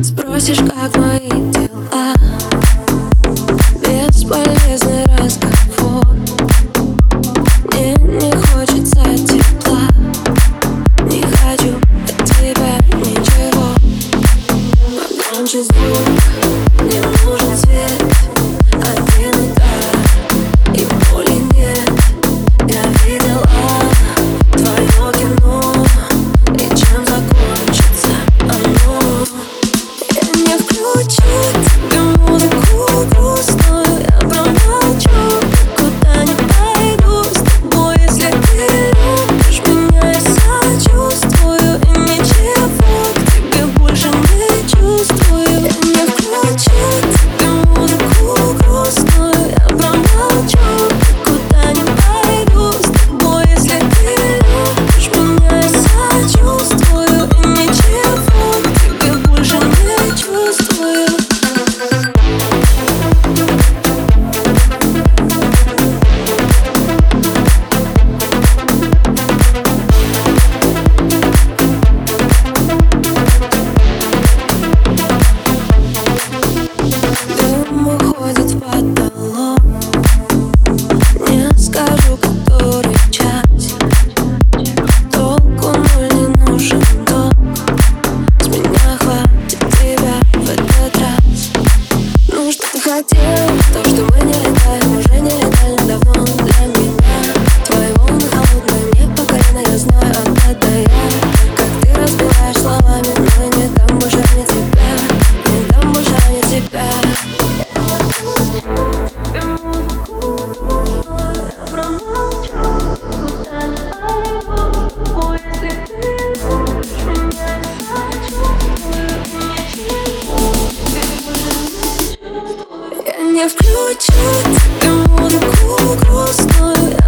Спросишь, как мои дела? Бесполезный разговор. Мне не хочется тепла. Не хочу от тебя ничего. Погромче звук, потолок. Не скажу, который час. Толку ноль не нужен ток С меня хватит тебя в этот раз. Хотел, то, что мы не летаем Уже не летали давно для меня не включат Ты музыку грустную